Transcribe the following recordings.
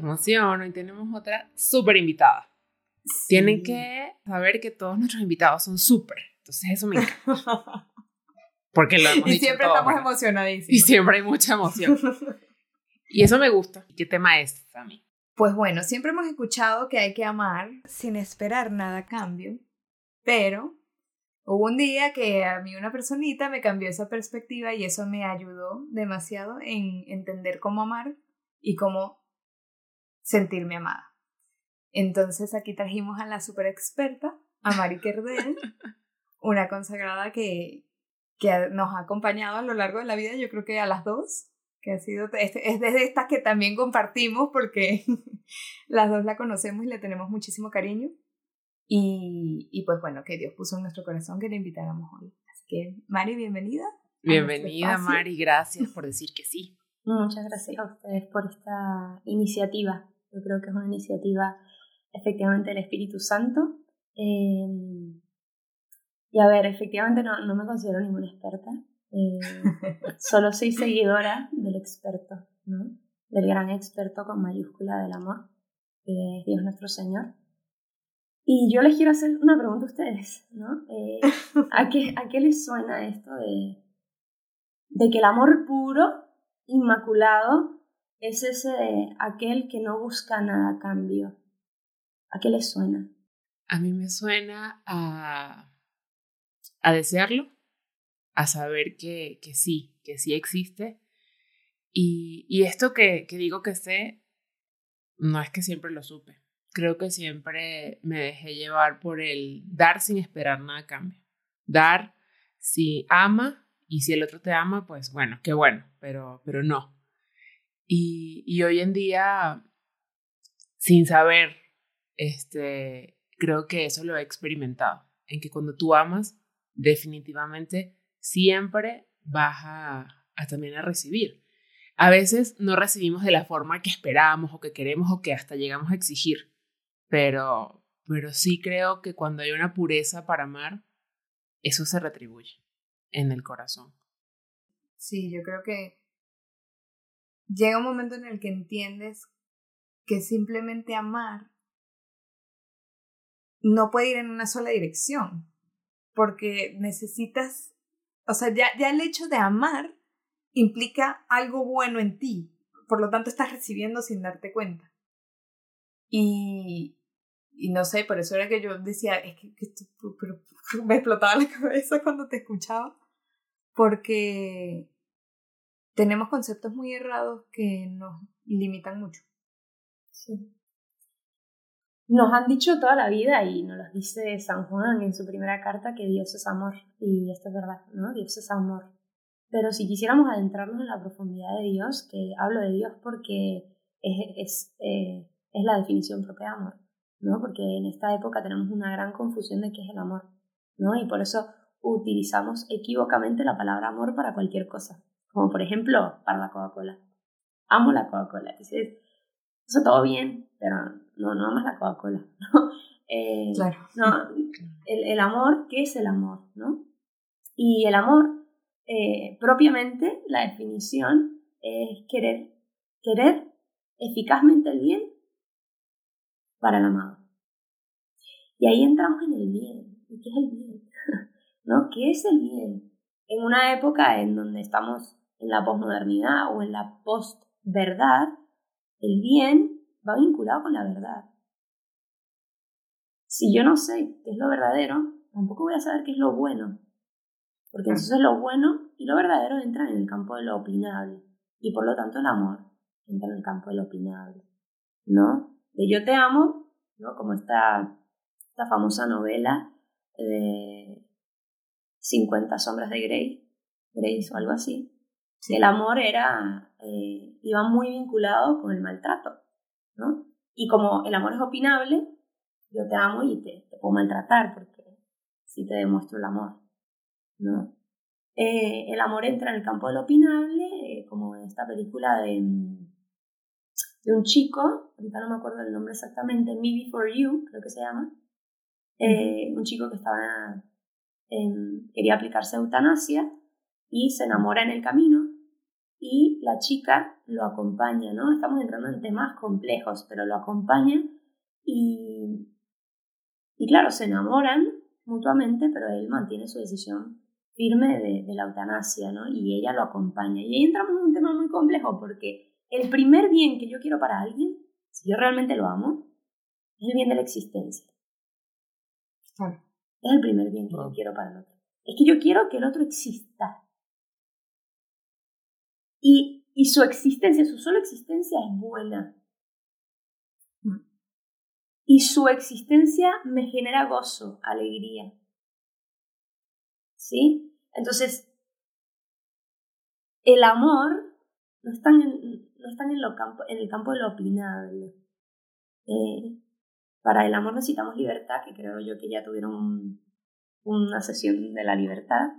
emoción, hoy tenemos otra súper invitada. Tienen que saber que todos nuestros invitados son súper. Entonces eso me encanta. Porque lo hemos Y siempre estamos emocionadísimos. Y siempre hay mucha emoción. y eso me gusta. ¿Qué tema es, Sammy? Pues bueno, siempre hemos escuchado que hay que amar sin esperar nada a cambio. Pero hubo un día que a mí una personita me cambió esa perspectiva y eso me ayudó demasiado en entender cómo amar y cómo sentirme amada. Entonces aquí trajimos a la super experta, a Mari Kerdel, una consagrada que, que nos ha acompañado a lo largo de la vida, yo creo que a las dos, que ha sido, es, es de estas que también compartimos porque las dos la conocemos y le tenemos muchísimo cariño. Y, y pues bueno, que Dios puso en nuestro corazón que le invitáramos hoy. Así que, Mari, bienvenida. Bienvenida, Mari, gracias por decir que sí. Muchas gracias a ustedes por esta iniciativa. Yo creo que es una iniciativa efectivamente del Espíritu Santo. Em, y a ver, efectivamente no, no me considero ninguna experta. Eh, solo soy seguidora del experto, ¿no? del gran experto con mayúscula del amor, que es Dios nuestro Señor. Y yo les quiero hacer una pregunta a ustedes, ¿no? Eh, ¿a, qué, ¿A qué les suena esto de, de que el amor puro, inmaculado, es ese de aquel que no busca nada a cambio. ¿A qué le suena? A mí me suena a, a desearlo, a saber que, que sí, que sí existe. Y, y esto que, que digo que sé, no es que siempre lo supe. Creo que siempre me dejé llevar por el dar sin esperar nada a cambio. Dar si ama y si el otro te ama, pues bueno, qué bueno, pero, pero no. Y, hoy en día, sin saber, este, creo que eso lo he experimentado, en que cuando tú amas, definitivamente siempre vas a también a recibir. A veces no recibimos de la forma que esperamos o que queremos o que hasta llegamos a exigir, pero, pero sí creo que cuando hay una pureza para amar, eso se retribuye en el corazón. Sí, yo creo que llega un momento en el que entiendes que simplemente amar no puede ir en una sola dirección, porque necesitas, o sea, ya, ya el hecho de amar implica algo bueno en ti, por lo tanto estás recibiendo sin darte cuenta. Y, y no sé, por eso era que yo decía, es que, pero, me explotaba la cabeza cuando te escuchaba, porque tenemos conceptos muy errados que nos limitan mucho. Sí. Nos han dicho toda la vida y nos lo dice San Juan en su primera carta que Dios es amor y esto es verdad, ¿no? Dios es amor. Pero si quisiéramos adentrarnos en la profundidad de Dios, que hablo de Dios porque es, es, eh, es la definición propia de amor, ¿no? Porque en esta época tenemos una gran confusión de qué es el amor, ¿no? Y por eso utilizamos equívocamente la palabra amor para cualquier cosa como por ejemplo para la Coca-Cola. Amo la Coca-Cola. Dices, eso todo bien, pero no, no amas la Coca-Cola, ¿no? Eh, claro. No, el, el, amor, ¿qué es el amor? ¿no? Y el amor, eh, propiamente, la definición es querer, querer eficazmente el bien para el amado. Y ahí entramos en el bien. ¿Y qué es el bien? ¿No? ¿Qué es el bien? En una época en donde estamos en la posmodernidad o en la postverdad, el bien va vinculado con la verdad. Si yo no sé qué es lo verdadero, tampoco voy a saber qué es lo bueno. Porque entonces lo bueno y lo verdadero entran en el campo de lo opinable. Y por lo tanto el amor entra en el campo de lo opinable. ¿No? De yo te amo, ¿no? Como esta, esta famosa novela de 50 sombras de Grey, Grace o algo así, el amor era, eh, iba muy vinculado con el maltrato, ¿no? Y como el amor es opinable, yo te amo y te, te puedo maltratar porque si te demuestro el amor, ¿no? Eh, el amor entra en el campo de lo opinable, eh, como en esta película de, de un chico, ahorita no me acuerdo el nombre exactamente, Me Before You, creo que se llama, eh, un chico que estaba quería aplicarse eutanasia y se enamora en el camino y la chica lo acompaña, ¿no? Estamos entrando en temas complejos, pero lo acompaña y, y claro, se enamoran mutuamente, pero él mantiene su decisión firme de, de, la eutanasia, ¿no? Y ella lo acompaña. Y ahí entramos en un tema muy complejo porque el primer bien que yo quiero para alguien, si yo realmente lo amo, es el bien de la existencia. Es el primer bien que yo quiero para el otro. Es que yo quiero que el otro exista. Y, su existencia, su sola existencia es buena. Y su existencia me genera gozo, alegría. ¿Sí? Entonces, el amor no está en, no está en, lo campo, en el campo de lo opinable. Eh, para el amor necesitamos libertad, que creo yo que ya tuvieron una sesión de la libertad.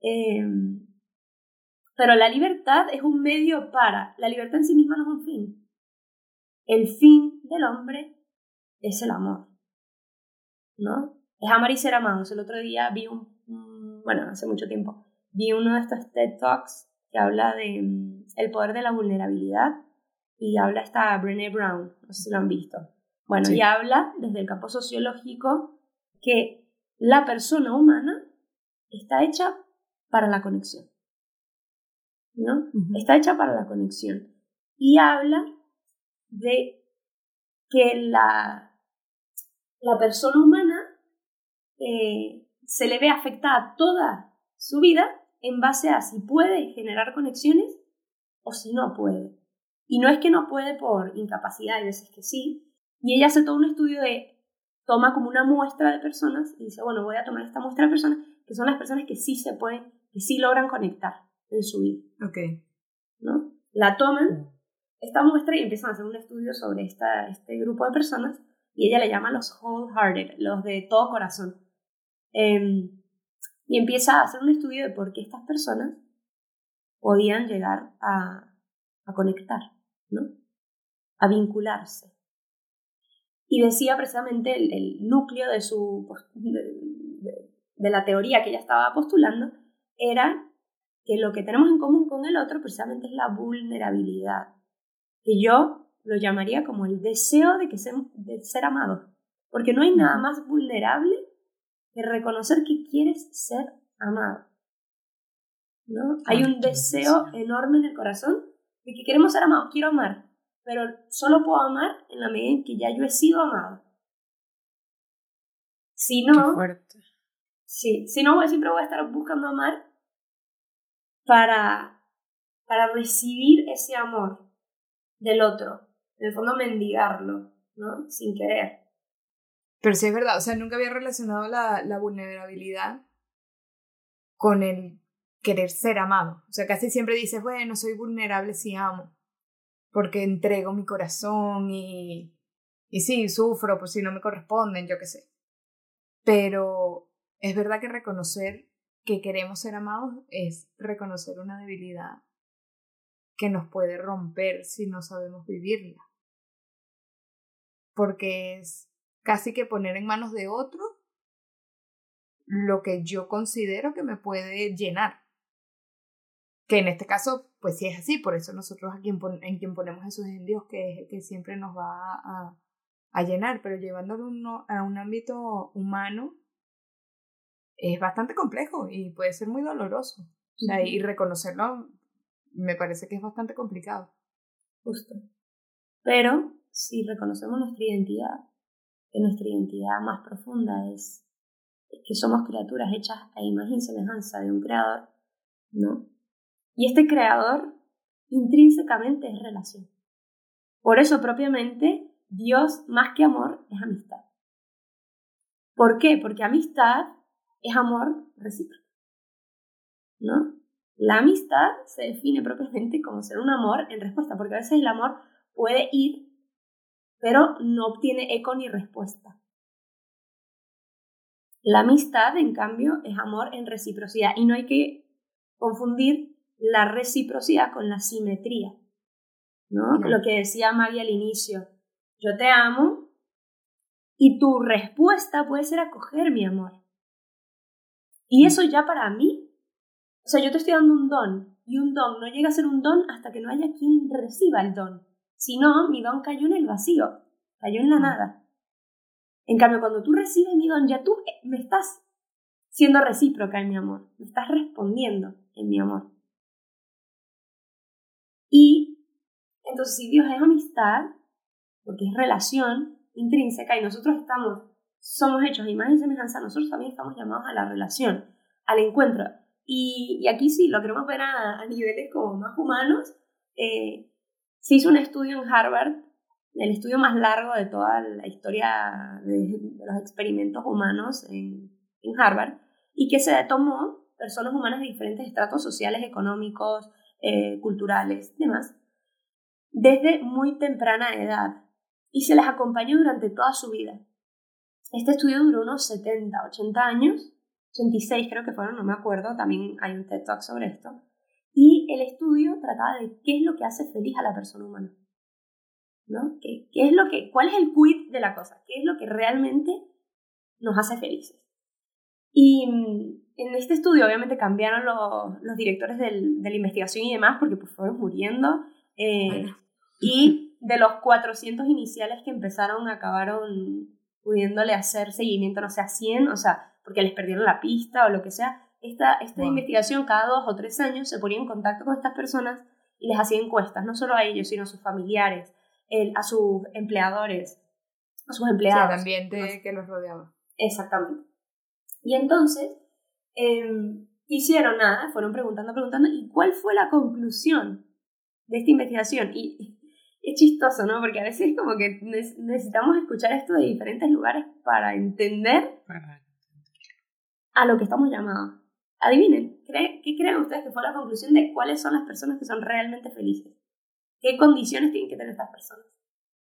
Eh, pero la libertad es un medio para, la libertad en sí misma no es un fin. El fin del hombre es el amor, ¿no? Es amar y ser amados. El otro día vi un, bueno, hace mucho tiempo, vi uno de estos TED Talks que habla de mm, el poder de la vulnerabilidad y habla esta Brené Brown, no sé si lo han visto. Bueno, y habla desde el campo sociológico que la persona humana está hecha para la conexión. ¿No? Está hecha para la conexión. Y habla de que la la persona humana eh, se le ve afectada toda su vida en base a si puede generar conexiones o si no puede. Y no es que no puede por incapacidad, hay veces que sí. Y ella hace todo un estudio de, toma como una muestra de personas y dice, bueno, voy a tomar esta muestra de personas que son las personas que sí se pueden, que sí logran conectar en su vida. Ok. ¿No? La toman, esta muestra, y empiezan a hacer un estudio sobre esta, este grupo de personas y ella le llama los wholehearted, los de todo corazón. Em, y empieza a hacer un estudio de por qué estas personas podían llegar a, a conectar, ¿no? A vincularse. Y decía precisamente el, núcleo de, su, de, de la teoría que ella estaba postulando era que lo que tenemos en común con el otro precisamente es la vulnerabilidad. Que yo lo llamaría como el deseo de, que ser, de ser amado. Porque no hay nada más vulnerable que reconocer que quieres ser amado. ¿no? Hay un deseo enorme en el corazón de que queremos ser amados, quiero amar, pero solo puedo amar en la medida en que ya yo he sido amado. Si no, Sí, si no, siempre voy a estar buscando amar para, para recibir ese amor del otro en el fondo mendigarlo, ¿no? Sin querer. Pero sí es verdad, o sea, nunca había relacionado la, la vulnerabilidad con el querer ser amado. O sea, casi siempre dices, bueno, soy vulnerable si amo, porque entrego mi corazón y, y sí, sufro por si no me corresponden, yo qué sé. Pero es verdad que reconocer que queremos ser amados es reconocer una debilidad que nos puede romper si no sabemos vivirla porque es casi que poner en manos de otro lo que yo considero que me puede llenar. Que en este caso, pues sí es así, por eso nosotros aquí en quien ponemos esos en Dios, que que siempre nos va a, a llenar, pero llevándolo a un ámbito humano es bastante complejo y puede ser muy doloroso. y reconocerlo me parece que es bastante complicado. Justo. Pero si reconocemos nuestra identidad, que nuestra identidad más profunda es, que somos criaturas hechas a imagen y semejanza de un creador, ¿no? Y este creador intrínsecamente es relación. Por eso propiamente Dios más que amor es amistad. ¿Por qué? Porque amistad es amor recíproco. ¿No? La amistad se define propiamente como ser un amor en respuesta, porque a veces el amor puede ir pero no obtiene eco ni respuesta. La amistad, en cambio, es amor en reciprocidad y no hay que confundir la reciprocidad con la simetría. ¿no? Lo que decía Maggie al inicio, yo te amo y tu respuesta puede ser acoger mi amor. Y eso ya para mí, o sea, yo te estoy dando un don y un don no llega a ser un don hasta que no haya quien reciba el don. Si no, mi don cayó en el vacío, cayó en la nada. En cambio, cuando tú recibes mi don, ya tú eh, me estás siendo recíproca en mi amor, me estás respondiendo en mi amor. Y entonces, si Dios es amistad, porque es relación intrínseca y nosotros estamos, somos hechos de imagen y semejanza, nosotros también estamos llamados a la relación, al encuentro. Y, aquí sí, lo queremos ver a, niveles como más humanos. Eh, se hizo un estudio en Harvard, el estudio más largo de toda la historia de, los experimentos humanos en, en Harvard, y que se tomó personas humanas de diferentes estratos sociales, económicos, eh, culturales, demás, desde muy temprana edad y se las acompañó durante toda su vida. Este estudio duró unos 70, 80 años, 86 creo que fueron, no me acuerdo, también hay un TED Talk sobre esto, y el estudio trataba de qué es lo que hace feliz a la persona humana. ¿No? ¿Qué, qué es lo que, ¿Cuál es el quid de la cosa? ¿Qué es lo que realmente nos hace felices? Y mm, en este estudio obviamente cambiaron los, los directores del, de la investigación y demás porque pues fueron muriendo. Eh, y de los 400 iniciales que empezaron, acabaron pudiéndole hacer seguimiento, no sé, a 100, o sea, porque les perdieron la pista o lo que sea. Esta, esta investigación cada dos o tres años se ponía en contacto con estas personas y les hacía encuestas, no solo a ellos, sino a sus familiares, a sus empleadores, a sus empleados. Sí, al ambiente que los rodeaba. Exactamente. Y entonces, em, hicieron nada, fueron preguntando, preguntando, ¿y cuál fue la conclusión de esta investigación? Y es chistoso, ¿no? Porque a veces como que necesitamos escuchar esto de diferentes lugares para entender a lo que estamos llamados. Adivinen, ¿qué creen ustedes que fue la conclusión de cuáles son las personas que son realmente felices? ¿Qué condiciones tienen que tener estas personas?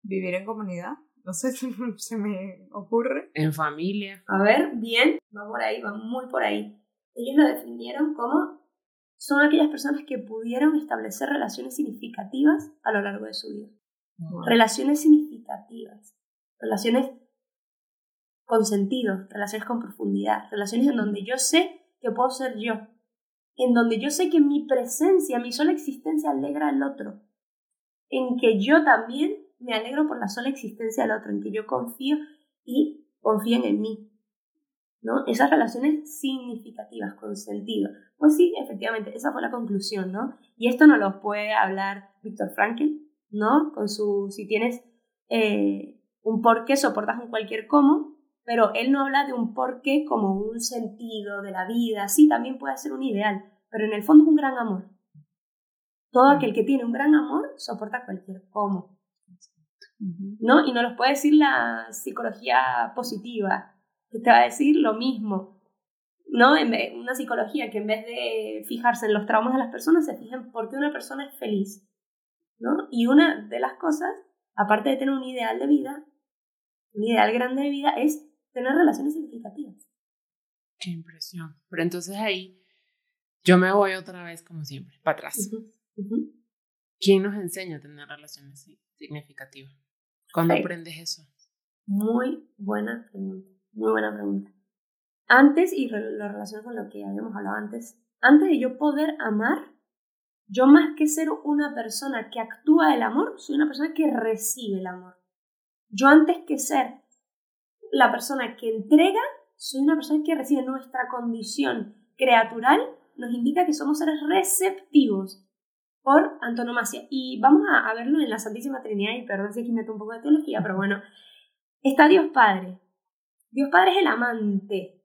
Vivir en comunidad. No sé si se me ocurre. En familia. A ver, bien, va por ahí, va muy por ahí. Ellos lo definieron como son aquellas personas que pudieron establecer relaciones significativas a lo largo de su vida. Relaciones significativas, relaciones con sentido, relaciones con profundidad, relaciones en donde yo sé que puedo ser yo, en donde yo sé que mi presencia, mi sola existencia alegra al otro, en que yo también me alegro por la sola existencia del otro, en que yo confío y confíen en mí. ¿No? Esas relaciones significativas, con sentido. Pues sí, efectivamente, esa fue la conclusión, ¿no? Y esto no lo puede hablar Víctor Frankl, ¿no? Con su, si tienes eh, un por qué, soportas un cualquier cómo, pero él no habla de un por qué como un sentido de la vida, sí, también puede ser un ideal, pero en el fondo es un gran amor. Todo aquel que tiene un gran amor soporta cualquier cómo. ¿No? Y no los puede decir la psicología positiva, que te va a decir lo mismo. ¿no? En una psicología que en vez de fijarse en los traumas de las personas, se fijen por qué una persona es feliz. ¿no? Y una de las cosas, aparte de tener un ideal de vida, un ideal grande de vida, es tener relaciones significativas. Qué impresión. Pero entonces ahí yo me voy otra vez, como siempre, para atrás. ¿Quién nos enseña a tener relaciones significativas? ¿Cuándo aprendes eso? Muy buena pregunta. Muy buena pregunta. Antes, y lo relaciono con lo que habíamos hablado antes, antes de yo poder amar, yo más que ser una persona que actúa el amor, soy una persona que recibe el amor. Yo antes que ser la persona que entrega, soy una persona que recibe nuestra condición creatural, nos indica que somos seres receptivos por antonomasia. Y vamos a, verlo en la Santísima Trinidad, y perdón si aquí meto un poco de teología, pero bueno, está Dios Padre, Dios Padre es el amante.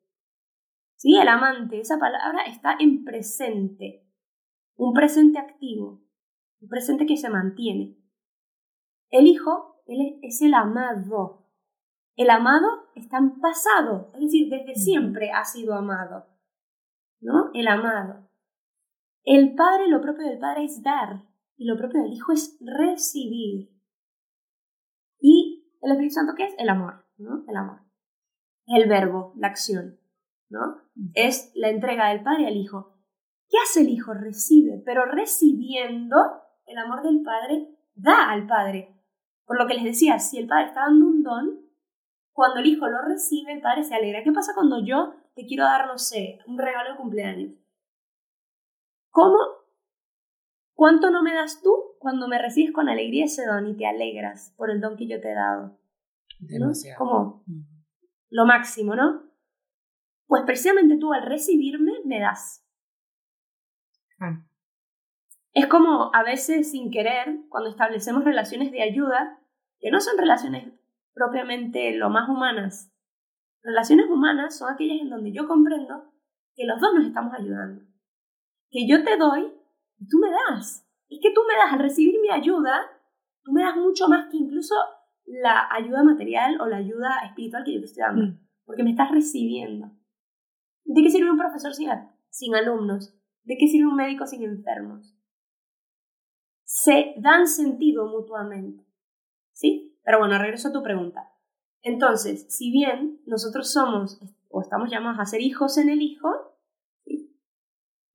¿Sí? El amante, esa palabra está en presente. Un presente activo. Un presente que se mantiene. El Hijo, Él es el amado. El amado está en pasado, es decir, desde siempre ha sido amado. ¿No? El amado. El Padre, lo propio del Padre es dar, y lo propio del Hijo es recibir. Y el Espíritu Santo, ¿qué es? El amor, ¿no? El amor. El verbo, la acción, ¿no? Es la entrega del Padre al Hijo. ¿Qué hace el Hijo? Recibe, pero recibiendo el amor del Padre, da al Padre. Por lo que les decía, si el Padre está dando un don, cuando el Hijo lo recibe, el Padre se alegra. ¿Qué pasa cuando yo te quiero dar, no sé, un regalo de cumpleaños? ¿Cómo? ¿Cuánto no me das tú cuando me recibes con alegría ese don y te alegras por el don que yo te he dado? Demasiado. Como lo máximo, ¿no? Pues precisamente tú al recibirme me das. Ah. Es como a veces sin querer, cuando establecemos relaciones de ayuda, que no son relaciones propiamente lo más humanas. Relaciones humanas son aquellas en donde yo comprendo que los dos nos estamos ayudando. Que yo te doy y tú me das. Es que tú me das al recibir mi ayuda, tú me das mucho más que incluso la ayuda material o la ayuda espiritual que yo te estoy dando. Mm. Porque me estás recibiendo. ¿De qué sirve un profesor sin, sin alumnos? ¿De qué sirve un médico sin enfermos? Se dan sentido mutuamente. ¿Sí? Pero bueno, regreso a tu pregunta. Entonces, si bien nosotros somos o estamos llamados a ser hijos en el Hijo, ¿sí?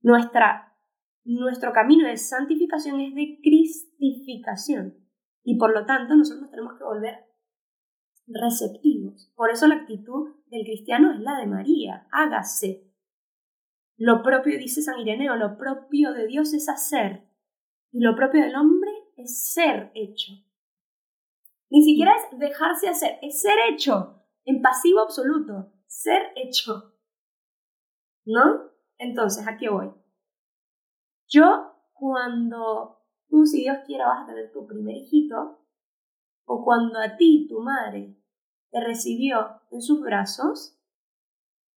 Nuestra, nuestro camino de santificación es de cristificación. Y por lo tanto, nosotros nos tenemos que volver receptivos. Por eso la actitud del cristiano es la de María, hágase. Lo propio, dice San Ireneo, lo propio de Dios es hacer y lo propio del hombre es ser hecho. Ni siquiera es dejarse hacer, es ser hecho, en pasivo absoluto, ser hecho. ¿No? Entonces, ¿a qué voy? Yo, cuando tú, si Dios quiera, vas a tener tu primer hijito, o cuando a ti, tu madre, te recibió en sus brazos,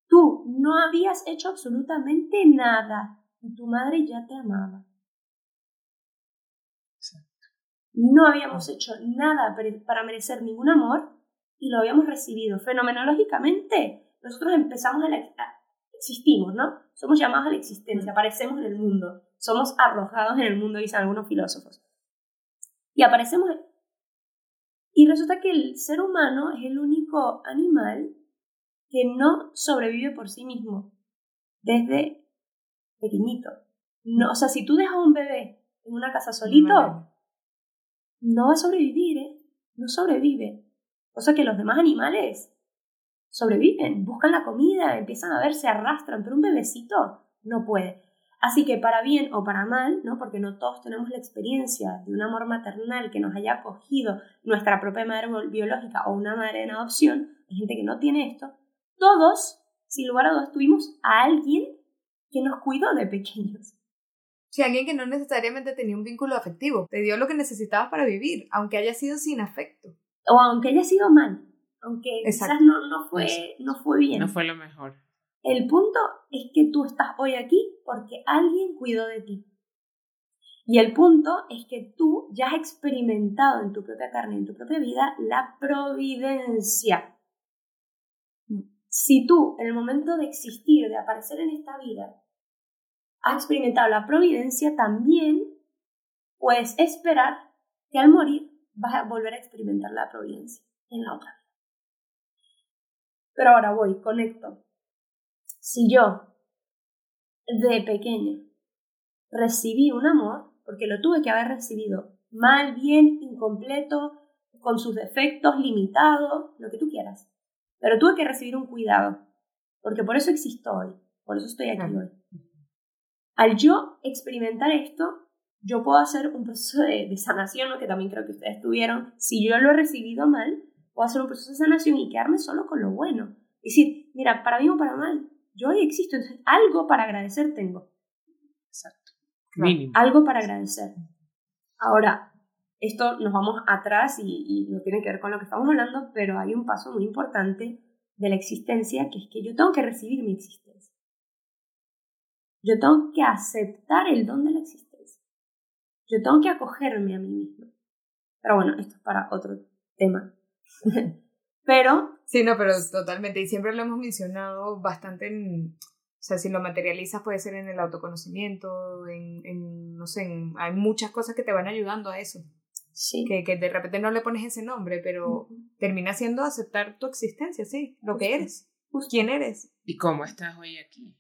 tú no habías hecho absolutamente nada y tu madre ya te amaba. No habíamos hecho nada para merecer ningún amor y lo habíamos recibido. Fenomenológicamente, nosotros empezamos a, la, existimos, ¿no? Somos llamados a la existencia, aparecemos en el mundo, somos arrojados en el mundo, dicen algunos filósofos. Y aparecemos y resulta que el ser humano es el único animal que no sobrevive por sí mismo desde pequeñito. No, o sea, si tú dejas a un bebé en una casa solito, no va a sobrevivir, ¿eh? No sobrevive. O sea que los demás animales sobreviven, buscan la comida, empiezan a ver, se arrastran, pero un bebecito no puede. Así que para bien o para mal, ¿no? porque no todos tenemos la experiencia de un amor maternal que nos haya acogido nuestra propia madre biológica o una madre en adopción, hay gente que no tiene esto, todos, sin lugar a dudas, tuvimos a alguien que nos cuidó de pequeños. Sí, alguien que no necesariamente tenía un vínculo afectivo, te dio lo que necesitabas para vivir, aunque haya sido sin afecto. O aunque haya sido mal, aunque quizás no, no, fue, no fue bien. No fue lo mejor. El punto es que tú estás hoy aquí porque alguien cuidó de ti. Y el punto es que tú ya has experimentado en tu propia carne, en tu propia vida, la providencia. Si tú, en el momento de existir, de aparecer en esta vida, has experimentado la providencia, también puedes esperar que al morir vas a volver a experimentar la providencia en la otra. Pero ahora voy, conecto. Si yo, de pequeña, recibí un amor, porque lo tuve que haber recibido mal, bien, incompleto, con sus defectos, limitado, lo que tú quieras. Pero tuve que recibir un cuidado, porque por eso existo hoy, por eso estoy aquí hoy. Al yo experimentar esto, yo puedo hacer un proceso de, sanación, ¿no? que también creo que ustedes tuvieron. Si yo lo he recibido mal, puedo hacer un proceso de sanación y quedarme solo con lo bueno. Es decir, mira, para bien o para mal, yo hoy existo, entonces algo para agradecer tengo. Exacto. Mínimo. Algo para agradecer. Ahora, esto nos vamos atrás y, y, no tiene que ver con lo que estamos hablando, pero hay un paso muy importante de la existencia, que es que yo tengo que recibir mi existencia. Yo tengo que aceptar el don de la existencia. Yo tengo que acogerme a mí mismo. Pero bueno, esto es para otro tema. pero Sí, no, pero totalmente. Y siempre lo hemos mencionado bastante en. O sea, si lo materializas puede ser en el autoconocimiento, en, en no sé, hay muchas cosas que te van ayudando a eso. Sí. Que, que de repente no le pones ese nombre, pero termina siendo aceptar tu existencia, sí, lo que eres, quién eres. ¿Y cómo estás hoy aquí?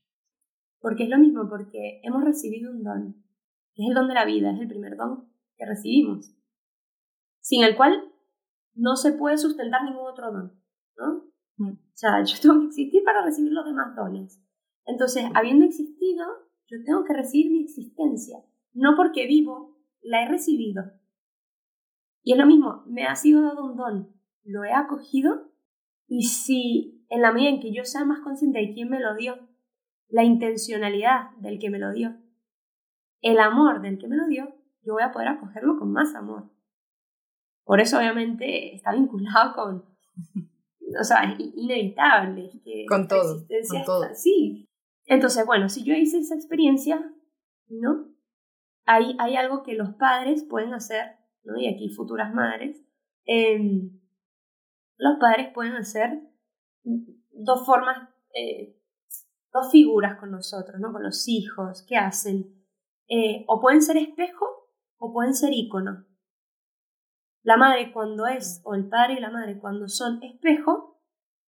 Porque es lo mismo, porque hemos recibido un don, que es el don de la vida, es el primer don que recibimos, sin el cual no se puede sustentar ningún otro don, ¿no? Mm. O sea, yo tengo que existir para recibir los demás dones. Entonces, habiendo existido, yo tengo que recibir mi existencia. No porque vivo, la he recibido. Y es lo mismo, me ha sido dado un don, lo he acogido y si en la medida en que yo sea más consciente de quién me lo dio, la intencionalidad del que me lo dio, el amor del que me lo dio, yo voy a poder acogerlo con más amor. Por eso obviamente está vinculado con, o sea, es inevitable. Que Con todo, con todo. está- sí. Entonces, bueno, si yo hice esa experiencia, ¿no? Hay, hay algo que los padres pueden hacer, ¿no? Y aquí futuras madres, em, los padres pueden hacer dos formas, eh, dos figuras con nosotros, ¿no? Con los hijos, ¿qué hacen? Eh, o pueden ser espejo o pueden ser ícono. La madre cuando es, o el padre y la madre cuando son espejo,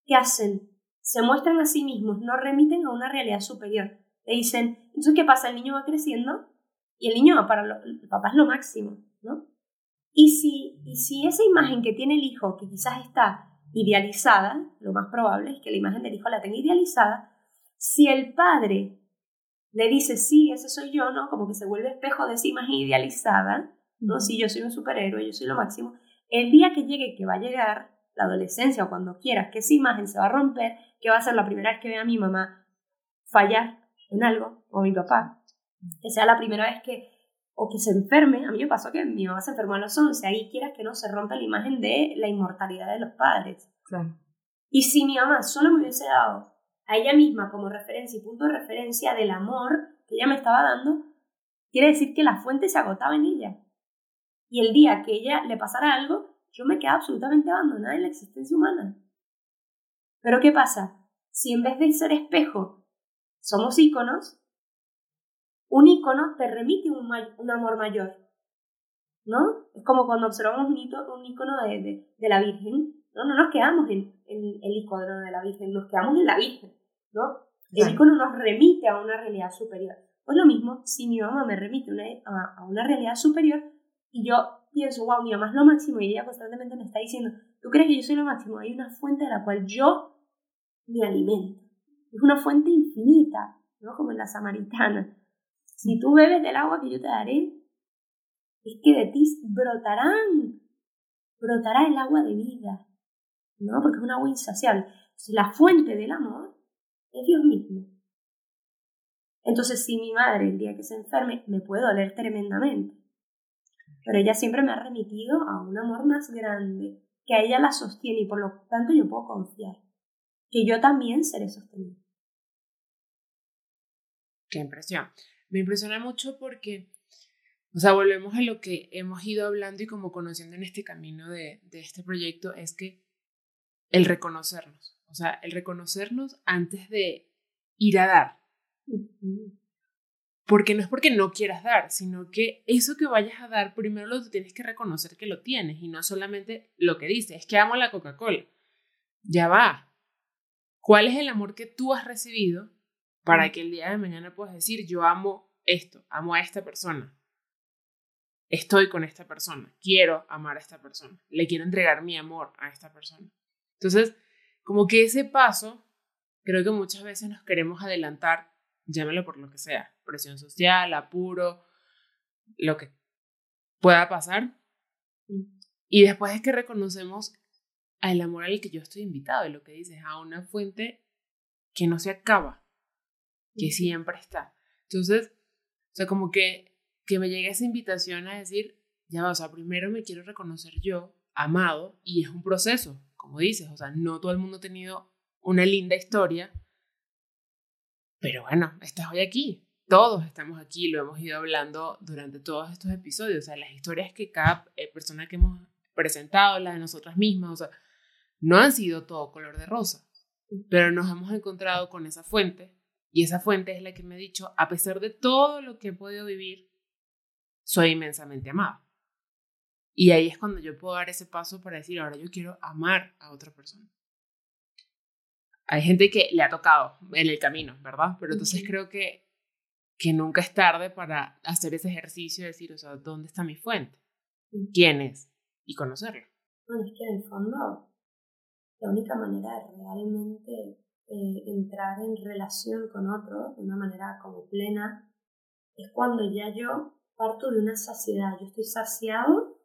¿qué hacen? Se muestran a sí mismos, no remiten a una realidad superior. Le dicen, entonces, ¿qué pasa? El niño va creciendo y el niño va para lo, el papá es lo máximo, ¿no? Y si, y si esa imagen que tiene el hijo, que quizás está idealizada, lo más probable es que la imagen del hijo la tenga idealizada, si el padre le dice, sí, ese soy yo, ¿no? Como que se vuelve espejo de esa imagen idealizada, ¿no? Si yo soy un superhéroe, yo soy lo máximo, el día que llegue, que va a llegar, la adolescencia o cuando quieras, que esa imagen se va a romper, que va a ser la primera vez que vea a mi mamá fallar en algo, o a mi papá, que sea la primera vez que, o que se enferme, a mí me pasó que mi mamá se enfermó a los 11, ahí quieras que no se rompa la imagen de la inmortalidad de los padres. Claro. Y si mi mamá solo me hubiese dado a ella misma como referencia y punto de referencia del amor que ella me estaba dando, quiere decir que la fuente se agotaba en ella. Y el día que ella le pasara algo, yo me quedaba absolutamente abandonada en la existencia humana. Pero ¿qué pasa? Si en vez de ser espejo somos íconos, un ícono te remite un, un amor mayor. ¿No? Es como cuando observamos un, hito- un ícono de, de, de la Virgen. ¿no? no nos quedamos en, en el icono de la Virgen, nos quedamos en la Virgen. ¿no? El Claro. icono nos remite a una realidad superior. Pues lo mismo, si mi mamá me remite una- a, a una realidad superior y yo pienso, wow, mi mamá es lo máximo y ella constantemente me está diciendo, ¿tú crees que yo soy lo máximo? Hay una fuente de la cual yo me alimento. Es una fuente infinita, ¿no? Como en la samaritana. Si tú bebes del agua que yo te daré, es que de ti brotarán, brotará el agua de vida, ¿no? Porque es un agua insaciable. Entonces, la fuente del amor es Dios mismo. Entonces, si mi madre el día que se enferme me puede doler tremendamente, pero ella siempre me ha remitido a un amor más grande, que a ella la sostiene y por lo tanto yo puedo confiar, que yo también seré sostenido. Qué impresión. Me impresiona mucho porque, o sea, volvemos a lo que hemos ido hablando y como conociendo en este camino de, de este proyecto, es que el reconocernos, o sea, el reconocernos antes de ir a dar. Porque no es porque no quieras dar, sino que eso que vayas a dar, primero lo tienes que reconocer que lo tienes y no solamente lo que dices, es que amo la Coca-Cola. Ya va. ¿Cuál es el amor que tú has recibido para que el día de mañana puedas decir, yo amo esto, amo a esta persona? Estoy con esta persona, quiero amar a esta persona, le quiero entregar mi amor a esta persona. Entonces, como que ese paso, creo que muchas veces nos queremos adelantar, llámelo por lo que sea, presión social, apuro, lo que pueda pasar. Y después es que reconocemos al amor al que yo estoy invitado, y lo que dices, a una fuente que no se acaba, que siempre está. Entonces, o sea, como que, que me llega esa invitación a decir, ya va, o sea, primero me quiero reconocer yo, amado, y es un proceso, como dices, o sea, no todo el mundo ha tenido una linda historia, pero bueno, estás hoy aquí, todos estamos aquí, lo hemos ido hablando durante todos estos episodios, o sea, las historias que cada eh, persona que hemos presentado, las de nosotras mismas, o sea, no han sido todo color de rosa, pero nos hemos encontrado con esa fuente y esa fuente es la que me ha dicho, a pesar de todo lo que he podido vivir, soy inmensamente amado. Y ahí es cuando yo puedo dar ese paso para decir, ahora yo quiero amar a otra persona. Hay gente que le ha tocado en el camino, ¿verdad? Pero entonces creo que, que nunca es tarde para hacer ese ejercicio de decir, o sea, ¿dónde está mi fuente? ¿Quién es? Y conocerlo. Bueno, es que en el fondo, la única manera de realmente eh, entrar en relación con otro de una manera como plena es cuando ya yo parto de una saciedad. Yo estoy saciado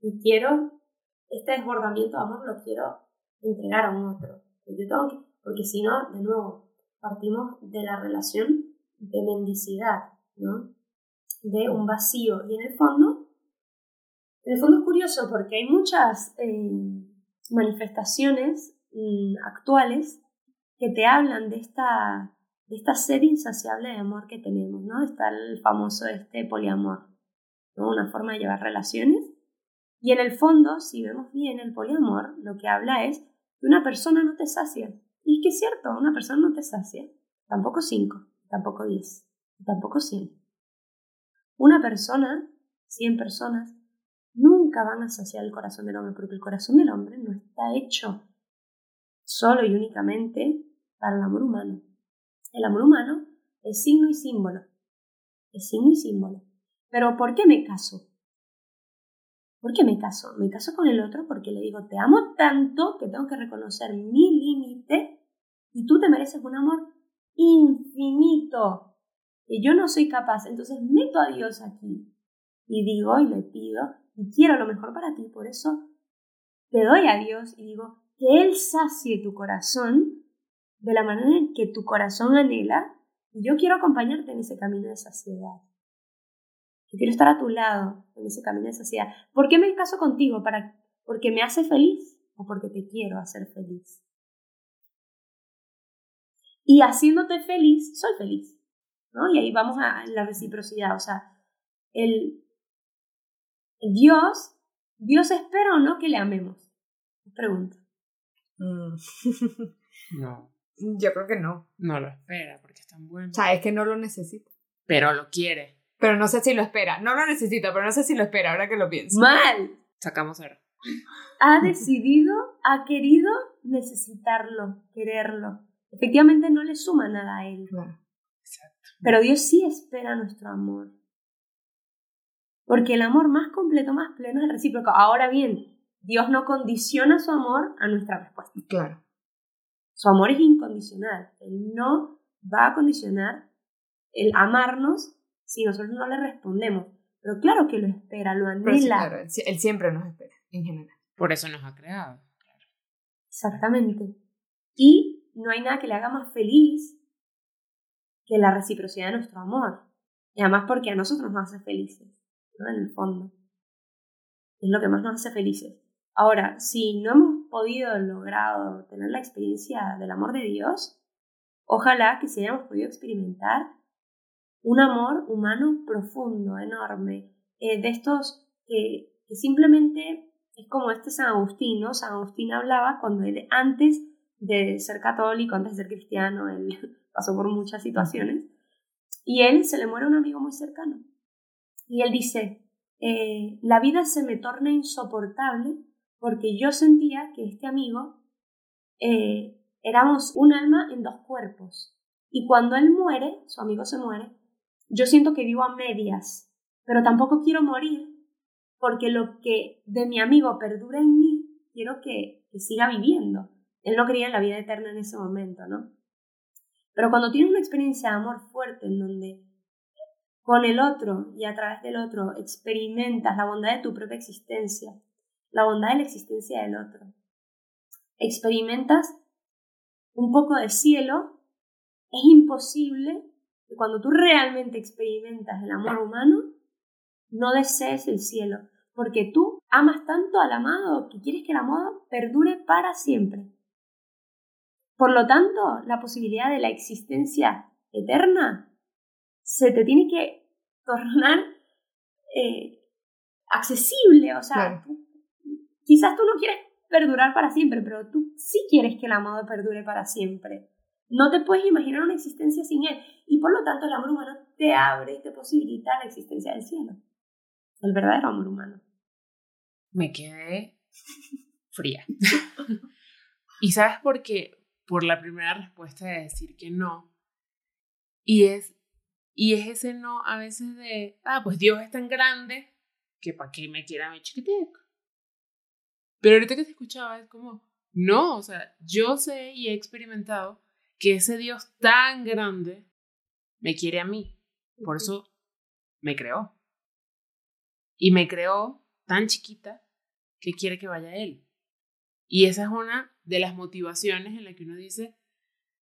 y quiero, este desbordamiento de amor lo quiero entregar a un otro. Yo tengo porque si no, de nuevo, partimos de la relación de mendicidad, ¿no? De un vacío. Y en el fondo, en el fondo es curioso porque hay muchas eh, manifestaciones mm, actuales que te hablan de esta, de esta sed insaciable de amor que tenemos, ¿no? Está el famoso este poliamor, ¿no? Una forma de llevar relaciones. Y en el fondo, si vemos bien el poliamor, lo que habla es que una persona no te sacia. Y es que es cierto, una persona no te sacia. Tampoco cinco, tampoco diez, tampoco cien. Una persona, cien personas, nunca van a saciar el corazón del hombre, porque el corazón del hombre no está hecho solo y únicamente para el amor humano. El amor humano es signo y símbolo. Es signo y símbolo. Pero ¿por qué me caso? ¿Por qué me caso? Me caso con el otro porque le digo, te amo tanto que tengo que reconocer mi límite y tú te mereces un amor infinito que yo no soy capaz. Entonces meto a Dios aquí y digo y le pido y quiero lo mejor para ti. Por eso te doy a Dios y digo que Él sacie tu corazón de la manera en que tu corazón anhela. Y yo quiero acompañarte en ese camino de saciedad quiero estar a tu lado en ese camino de saciedad. ¿Por qué me caso contigo? ¿Para, ¿Porque me hace feliz o porque te quiero hacer feliz? Y haciéndote feliz, soy feliz. ¿no? Y ahí vamos a la reciprocidad. O sea, el, Dios, Dios espera o no que le amemos. Pregunta. Mm. no. Yo creo que no. No lo espera porque es tan bueno. O sea, es que no lo necesita. Pero lo quiere. Pero no sé si lo espera. No lo necesita, pero no sé si lo espera ahora que lo pienso. Mal. Sacamos ahora. Ha decidido, ha querido necesitarlo, quererlo. Efectivamente no le suma nada a él. Exacto. Pero Dios sí espera nuestro amor. Porque el amor más completo, más pleno es el recíproco. Ahora bien, Dios no condiciona su amor a nuestra respuesta. Claro. Su amor es incondicional. Él no va a condicionar el amarnos si nosotros no le respondemos. Pero claro que lo espera, lo anhela. claro, él siempre nos espera, en general. Por eso nos ha creado. Exactamente. Y no hay nada que le haga más feliz que la reciprocidad de nuestro amor. Y además porque a nosotros nos hace felices, ¿no? En el fondo. Es lo que más nos hace felices. Ahora, si no hemos podido lograr tener la experiencia del amor de Dios, ojalá que si hayamos podido experimentar un amor humano profundo, enorme, eh, de estos que, simplemente es como este San Agustín, ¿no? San Agustín hablaba cuando él, antes de ser católico, antes de ser cristiano, él pasó por muchas situaciones, y él se le muere un amigo muy cercano. Y él dice, eh, la vida se me torna insoportable porque yo sentía que este amigo eh, éramos un alma en dos cuerpos. Y cuando él muere, su amigo se muere, yo siento que vivo a medias, pero tampoco quiero morir porque lo que de mi amigo perdura en mí, quiero que, que siga viviendo. Él no creía en la vida eterna en ese momento, ¿no? Pero cuando tienes una experiencia de amor fuerte en donde con el otro y a través del otro experimentas la bondad de tu propia existencia, la bondad de la existencia del otro, experimentas un poco de cielo, es imposible cuando tú realmente experimentas el amor humano, no desees el cielo, porque tú amas tanto al amado que quieres que el amor perdure para siempre. Por lo tanto, la posibilidad de la existencia eterna se te tiene que tornar eh, accesible. O sea, quizás tú no quieres perdurar para siempre, pero tú sí quieres que el amado perdure para siempre. No te puedes imaginar una existencia sin Él. Y por lo tanto el amor humano te abre y te posibilita la existencia del cielo. El verdadero amor humano. me quedé fría. y sabes por qué? Por la primera respuesta de decir que no. Y es, y es ese no a veces de, ah, pues Dios es tan grande que para qué me quiera mi chiquitico. Pero ahorita que te escuchaba es como, no, o sea, yo sé y he experimentado que ese Dios tan grande me quiere a mí. Por eso me creó. Y me creó tan chiquita que quiere que vaya a Él. Y esa es una de las motivaciones en la que uno dice,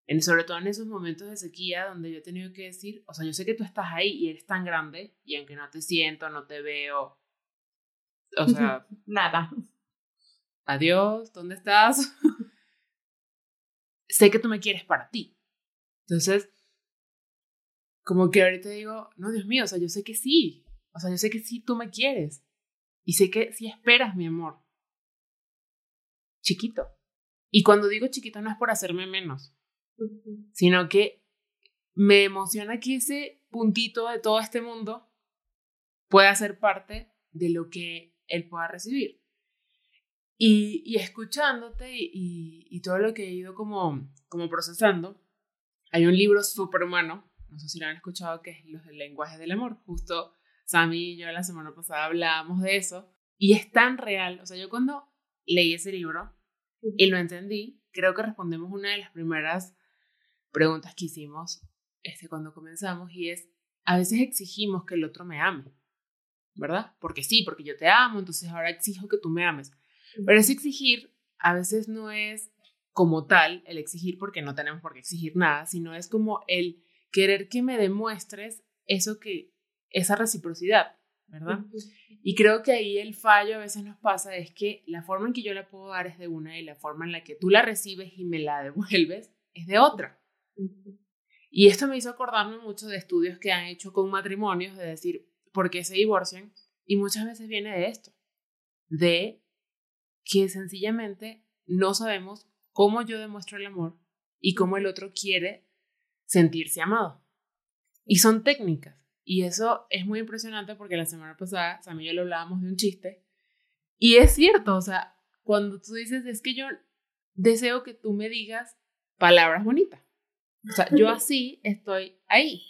en, sobre todo en esos momentos de sequía donde yo he tenido que decir, o sea, yo sé que tú estás ahí y eres tan grande y aunque no te siento, no te veo, o sea, nada. Adiós, ¿dónde estás? sé que tú me quieres para ti. Entonces, como que ahorita digo, no, Dios mío, o sea, yo sé que sí. O sea, yo sé que sí tú me quieres. Y sé que sí esperas mi amor. Chiquito. Y cuando digo chiquito no es por hacerme menos, sino que me emociona que ese puntito de todo este mundo pueda ser parte de lo que él pueda recibir. Y, y escuchándote y, y, todo lo que he ido como, como procesando, hay un libro súper humano, no sé si lo han escuchado, que es Los del lenguaje del amor. Justo Sammy y yo la semana pasada hablábamos de eso. Y es tan real. O sea, yo cuando leí ese libro y lo entendí, creo que respondemos una de las primeras preguntas que hicimos este, cuando comenzamos y es, a veces exigimos que el otro me ame, ¿verdad? Porque sí, porque yo te amo, entonces ahora exijo que tú me ames. Pero ese exigir a veces no es como tal el exigir porque no tenemos por qué exigir nada, sino es como el querer que me demuestres eso que, esa reciprocidad, ¿verdad? Y creo que ahí el fallo a veces nos pasa es que la forma en que yo la puedo dar es de una y la forma en la que tú la recibes y me la devuelves es de otra. Y esto me hizo acordarme mucho de estudios que han hecho con matrimonios, de decir, ¿por qué se divorcian? Y muchas veces viene de esto, de que sencillamente no sabemos cómo yo demuestro el amor y cómo el otro quiere sentirse amado. Y son técnicas. Y eso es muy impresionante porque la semana pasada Sam y yo le hablábamos de un chiste. Y es cierto, o sea, cuando tú dices, es que yo deseo que tú me digas palabras bonitas. O sea, yo así estoy ahí.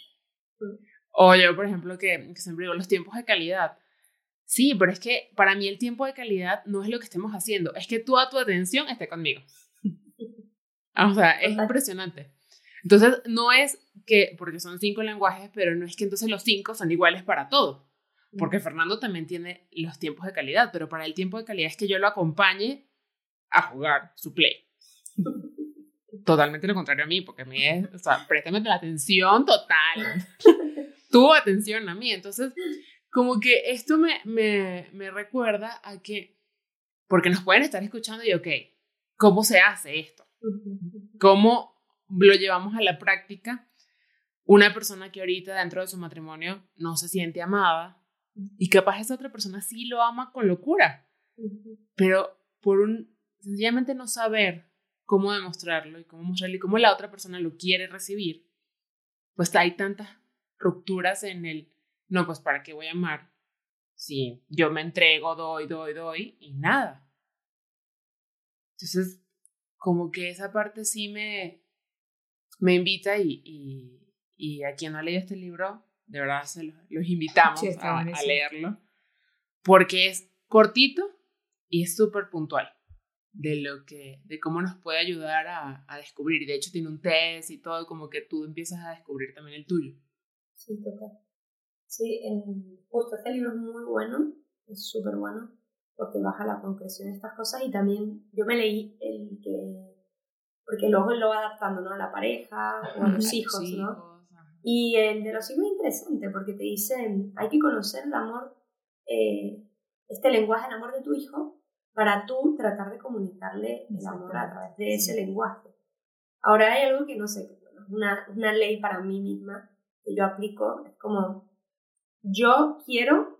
O yo, por ejemplo, que, que siempre digo los tiempos de calidad. Sí, pero es que para mí el tiempo de calidad no es lo que estemos haciendo, es que toda tu atención esté conmigo. O sea, es impresionante. Entonces, no es que, porque son cinco lenguajes, pero no es que entonces los cinco son iguales para todo. Porque Fernando también tiene los tiempos de calidad, pero para el tiempo de calidad es que yo lo acompañe a jugar su play. Totalmente lo contrario a mí, porque a mí es, o sea, préstame la atención total. Tu atención a mí. Entonces, como que esto me, me, me recuerda a que, porque nos pueden estar escuchando y, ok, ¿cómo se hace esto? ¿Cómo lo llevamos a la práctica? Una persona que ahorita dentro de su matrimonio no se siente amada y capaz esa otra persona sí lo ama con locura, pero por un sencillamente no saber cómo demostrarlo y cómo mostrarlo y cómo la otra persona lo quiere recibir, pues hay tantas rupturas en el, no, pues para qué voy a amar si yo me entrego, doy, doy, doy y nada. Entonces, como que esa parte sí me, me invita y, y, y a quien no ha leído este libro, de verdad se los, invitamos a, a, leerlo, porque es cortito y es súper puntual de lo que, de cómo nos puede ayudar a, a, descubrir. De hecho tiene un test y todo, como que tú empiezas a descubrir también el tuyo. Sí, total. Sí, en, justo este libro es muy bueno, es súper bueno, porque baja la concreción de estas cosas y también yo me leí el que, porque luego lo va adaptando, ¿no? A la pareja o a los hijos, ¿no? Y el de los hijos es interesante porque te dicen, hay que conocer el amor, eh, este lenguaje del amor de tu hijo para tú tratar de comunicarle el amor a través de ese lenguaje. Ahora hay algo que no sé, una, una ley para mí misma que yo aplico, es como, yo quiero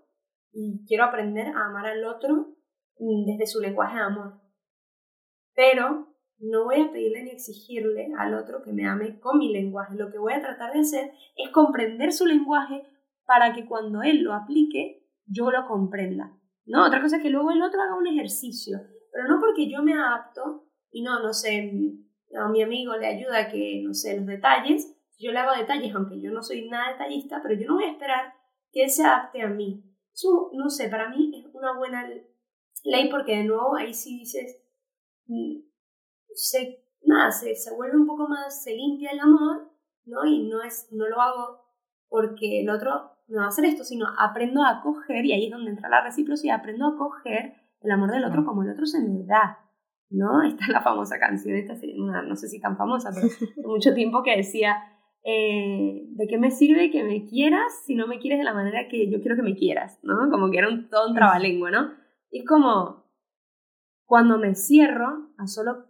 y quiero aprender a amar al otro mm, desde su lenguaje de amor. Pero no voy a pedirle ni exigirle al otro que me ame con mi lenguaje. Lo que voy a tratar de hacer es comprender su lenguaje para que cuando él lo aplique, yo lo comprenda. ¿no? Otra cosa es que luego el otro haga un ejercicio, pero no porque yo me adapto y no, no sé, a mi amigo le ayuda a que, no sé, los detalles, yo le hago detalles, aunque yo no soy nada detallista, pero yo no voy a esperar que él se adapte a mí. Eso, no sé, para mí es una buena ley porque de nuevo ahí sí dices, mm, se, nada, se, se vuelve un poco más, se limpia el amor, ¿no? Y no, es, no lo hago porque el otro no va a hacer esto, sino aprendo a acoger, y ahí es donde entra la reciprocidad, aprendo a acoger el amor del otro como el otro se me da. ¿No? Esta es la famosa canción, esta no sé si tan famosa, pero hace mucho tiempo que decía, eh, ¿de qué me sirve que me quieras si no me quieres de la manera que yo quiero que me quieras? ¿No? Como que era un, todo un trabalengua, ¿no? es como cuando me cierro a solo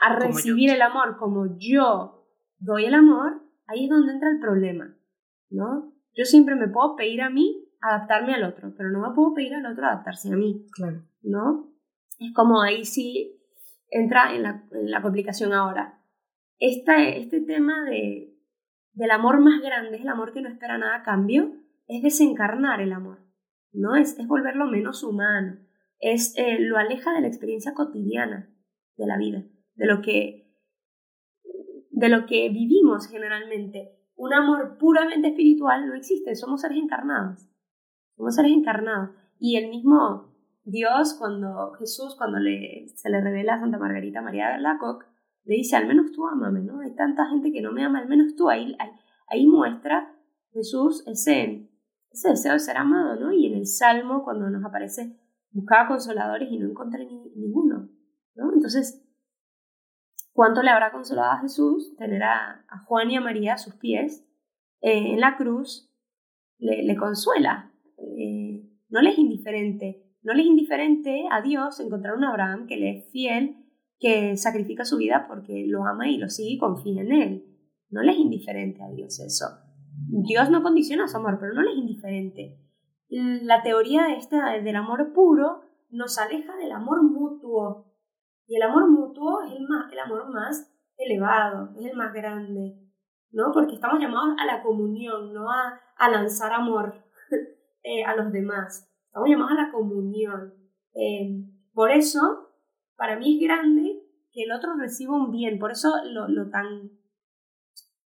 a recibir el amor como yo doy el amor, ahí es donde entra el problema, ¿no? Yo siempre me puedo pedir a mí adaptarme al otro, pero no me puedo pedir al otro adaptarse a mí, claro. ¿no? Es como ahí sí entra en la, en la complicación ahora. Esta, este tema de, del amor más grande, es el amor que no espera nada a cambio, es desencarnar el amor, ¿no? Es, es volverlo menos humano, es eh, lo aleja de la experiencia cotidiana de la vida, de lo que, de lo que vivimos generalmente. Un amor puramente espiritual no existe, somos seres encarnados, somos seres encarnados. Y el mismo Dios, cuando Jesús, cuando le, se le revela a Santa Margarita María de Lacoc, le dice, al menos tú amame, ¿no? Hay tanta gente que no me ama, al menos tú. Ahí, ahí, muestra Jesús ese, ese deseo de ser amado, ¿no? Y en el Salmo, cuando nos aparece, buscaba consoladores y no encontré ninguno, ¿no? Entonces, ¿cuánto le habrá consolado a Jesús tener a, Juan y a María a sus pies eh, en la cruz? Le, consuela, eh, no le es indiferente, no le es indiferente a Dios encontrar un Abraham que le es fiel que sacrifica su vida porque lo ama y lo sigue y confía en él. No le es indiferente a Dios eso. Dios no condiciona su amor, pero no le es indiferente. La teoría esta del amor puro nos aleja del amor mutuo. Y el amor mutuo es el, más, el amor más elevado, es el más grande, ¿no? Porque estamos llamados a la comunión, no a, a lanzar amor eh, a los demás. Estamos llamados a la comunión. Eh, por eso para mí es grande que el otro reciba un bien, por eso lo, lo, tan,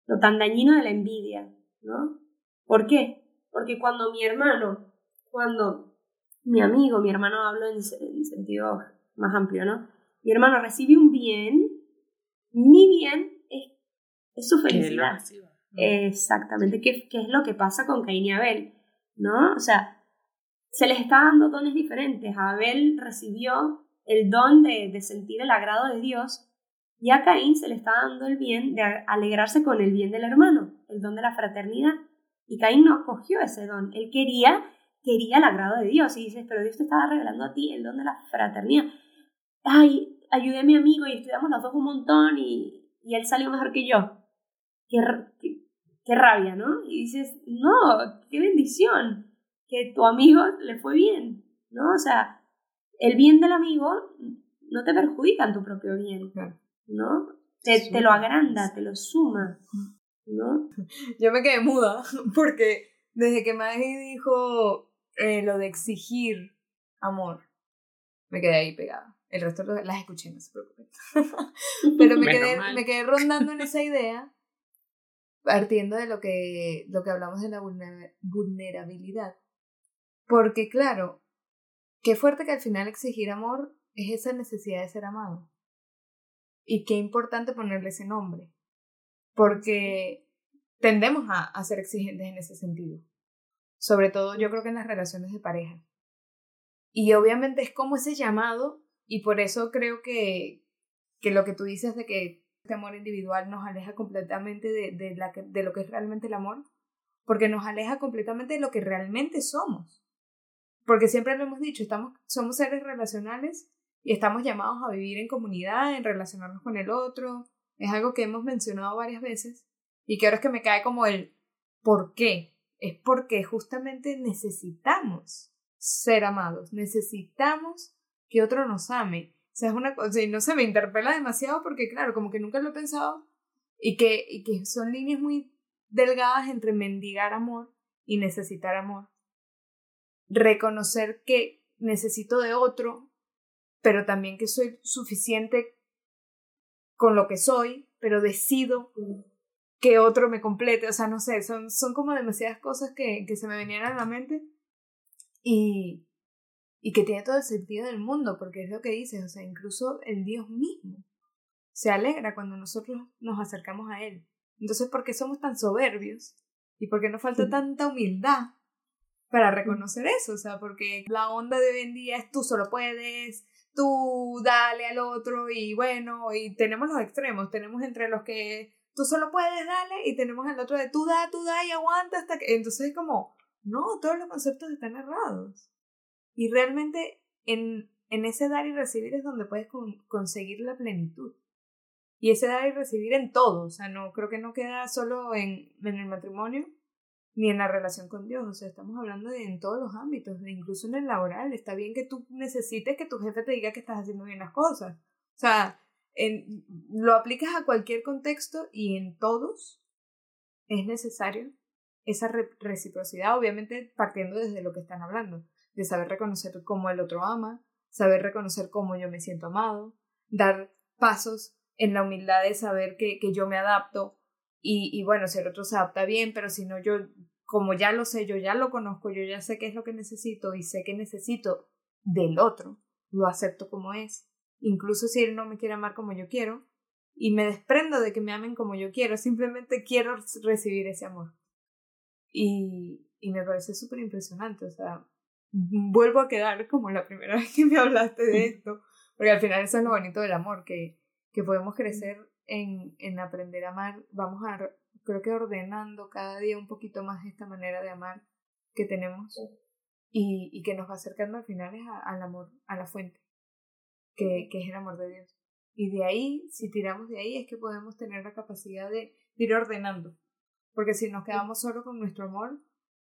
lo tan dañino de la envidia, ¿no? ¿Por qué? Porque cuando mi hermano, cuando mi amigo, mi hermano hablo en, sentido más amplio, ¿no? Mi hermano recibe un bien, mi bien es, es su felicidad. Exactamente, ¿Qué, ¿Qué, es lo que pasa con Caín y Abel, ¿no? O sea, se les está dando dones diferentes. Abel recibió el don de, sentir el agrado de Dios, y a Caín se le está dando el bien de alegrarse con el bien del hermano, el don de la fraternidad. Y Caín no cogió ese don, él quería, quería el agrado de Dios. Y dices, pero Dios te estaba regalando a ti el don de la fraternidad. Ay, ayudé a mi amigo y estudiamos los dos un montón y, y él salió mejor que yo. Qué, qué rabia, ¿no? Y dices, no, qué bendición, que tu amigo le fue bien, ¿no? O sea, el bien del amigo no te perjudica en tu propio bien, ¿no? Te, te, lo agranda, te lo suma, ¿no? Yo me quedé muda porque desde que Maggie dijo eh, lo de exigir amor, me quedé ahí pegada. El resto las escuché, no se preocupen. Pero me quedé, me quedé rondando en esa idea, partiendo de lo que, lo que hablamos de la vulnerabilidad. Porque claro, Qué fuerte que al final exigir amor es esa necesidad de ser amado. Y qué importante ponerle ese nombre. Porque tendemos a, ser exigentes en ese sentido. Sobre todo yo creo que en las relaciones de pareja. Y obviamente es como ese llamado y por eso creo que, que lo que tú dices de que este amor individual nos aleja completamente de, de, la de lo que es realmente el amor, porque nos aleja completamente de lo que realmente somos. Porque siempre lo hemos dicho, estamos, somos seres relacionales y estamos llamados a vivir en comunidad, en relacionarnos con el otro. Es algo que hemos mencionado varias veces y que ahora es que me cae como el ¿por qué? Es porque justamente necesitamos ser amados, necesitamos que otro nos ame. O sea, es una cosa, y no se me interpela demasiado porque, claro, como que nunca lo he pensado y que, y que son líneas muy delgadas entre mendigar amor y necesitar amor reconocer que necesito de otro, pero también que soy suficiente con lo que soy, pero decido que otro me complete. O sea, no sé, son, son como demasiadas cosas que, que se me venían a la mente y, y que tiene todo el sentido del mundo, porque es lo que dices, o sea, incluso el Dios mismo se alegra cuando nosotros nos acercamos a Él. Entonces, ¿por qué somos tan soberbios? ¿Y por qué nos falta tanta humildad para reconocer eso? O sea, porque la onda de hoy en día es tú solo puedes, tú dale al otro y bueno, y tenemos los extremos, tenemos entre los que tú solo puedes, dale, y tenemos el otro de tú da, tú da y aguanta hasta que... Entonces es como, no, todos los conceptos están errados. Y realmente en, en ese dar y recibir es donde puedes conseguir la plenitud. Y ese dar y recibir en todo, o sea, no creo que no queda solo en, en el matrimonio ni en la relación con Dios, o sea, estamos hablando de en todos los ámbitos, de incluso en el laboral, está bien que tú necesites que tu jefe te diga que estás haciendo bien las cosas, o sea, en, lo aplicas a cualquier contexto y en todos es necesario esa reciprocidad, obviamente partiendo desde lo que están hablando, de saber reconocer cómo el otro ama, saber reconocer cómo yo me siento amado, dar pasos en la humildad de saber que, que yo me adapto y, y bueno, si el otro se adapta bien, pero si no, yo, como ya lo sé, yo ya lo conozco, yo ya sé qué es lo que necesito y sé que necesito del otro, lo acepto como es, incluso si él no me quiere amar como yo quiero, y me desprendo de que me amen como yo quiero, simplemente quiero recibir ese amor. Y, y me parece súper impresionante, o sea, vuelvo a quedar como la primera vez que me hablaste de esto, porque al final eso es lo bonito del amor, que que podemos crecer en, en aprender a amar, vamos a, creo que ordenando cada día un poquito más esta manera de amar que tenemos y, y que nos va acercando al final es al amor, a la fuente, que, que es el amor de Dios. Y de ahí, si tiramos de ahí, es que podemos tener la capacidad de, ir ordenando. Porque si nos quedamos solo con nuestro amor,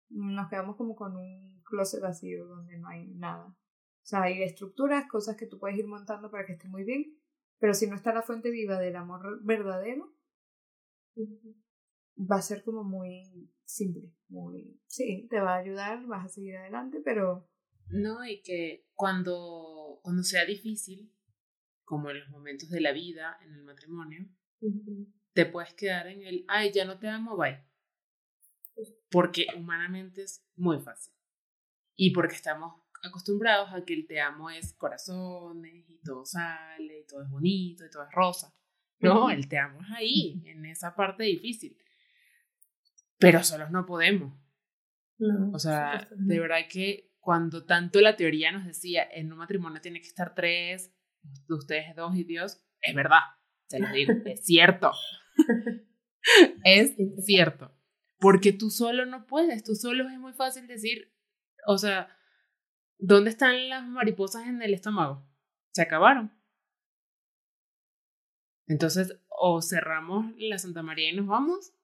nos quedamos como con un closet vacío donde no hay nada. O sea, hay estructuras, cosas que tú puedes ir montando para que esté muy bien, pero si no está la fuente viva del amor verdadero, va a ser como muy simple, muy, sí, te va a ayudar, vas a seguir adelante, pero... No, y que cuando, cuando sea difícil, como en los momentos de la vida, en el matrimonio, te puedes quedar en el, ay, ya no te amo, bye. Porque humanamente es muy fácil. Y porque estamos acostumbrados a que el te amo es corazones y todo sale y todo es bonito y todo es rosa. No, el te amo es ahí, en esa parte difícil. Pero solos no podemos. o sea, de verdad que cuando tanto la teoría nos decía en un matrimonio tiene que estar tres, de ustedes dos y Dios, es verdad, se lo digo, es cierto. es cierto. Porque tú solo no puedes, tú solo es muy fácil decir, o sea, ¿Dónde están las mariposas en el estómago? Se acabaron. Entonces, o cerramos la Santa María y nos vamos,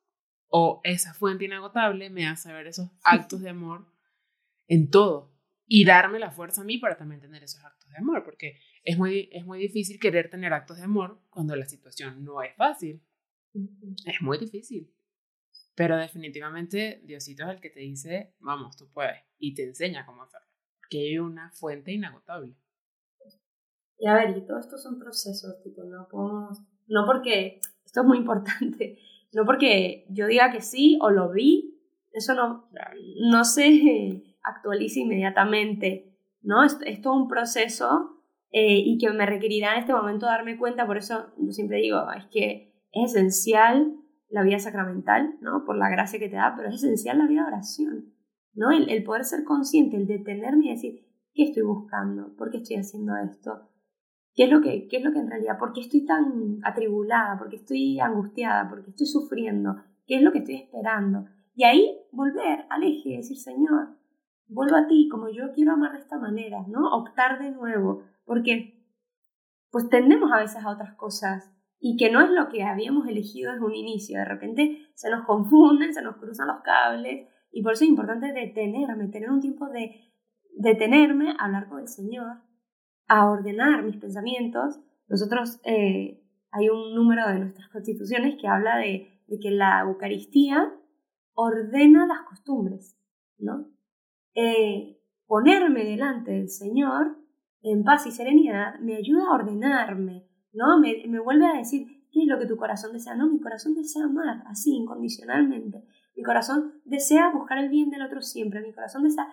o esa fuente inagotable me hace ver esos actos de amor en todo y darme la fuerza a mí para también tener esos actos de amor, porque es muy, es muy difícil querer tener actos de amor cuando la situación no es fácil. Es muy difícil. Pero definitivamente Diosito es el que te dice, vamos, tú puedes, y te enseña cómo hacerlo que hay una fuente inagotable. Y a ver, y todo esto son procesos, tipo, no podemos, no porque, esto es muy importante, no porque yo diga que sí o lo vi, eso no, no se actualiza inmediatamente, ¿no? Es, es todo un proceso eh, y que me requerirá en este momento darme cuenta, por eso yo siempre digo, es que es esencial la vida sacramental, ¿no? Por la gracia que te da, pero es esencial la vida de oración. ¿no? El, poder ser consciente, el detenerme y decir, ¿qué estoy buscando? ¿Por qué estoy haciendo esto? ¿Qué es lo que, qué es lo que en realidad, por qué estoy tan atribulada? ¿Por qué estoy angustiada? ¿Por qué estoy sufriendo? ¿Qué es lo que estoy esperando? Y ahí volver al eje decir, Señor, vuelvo a ti, como yo quiero amar de esta manera, ¿no? Optar de nuevo, porque pues tendemos a veces a otras cosas y que no es lo que habíamos elegido desde un inicio. De repente se nos confunden, se nos cruzan los cables y por eso es importante detenerme, tener un tiempo de detenerme, hablar con el Señor, a ordenar mis pensamientos. Nosotros, eh, hay un número de nuestras constituciones que habla de, que la Eucaristía ordena las costumbres, ¿no? Eh, ponerme delante del Señor en paz y serenidad me ayuda a ordenarme, ¿no? Me, me vuelve a decir, ¿qué es lo que tu corazón desea? No, mi corazón desea amar, así, incondicionalmente. Mi corazón desea buscar el bien del otro siempre. Mi corazón desea...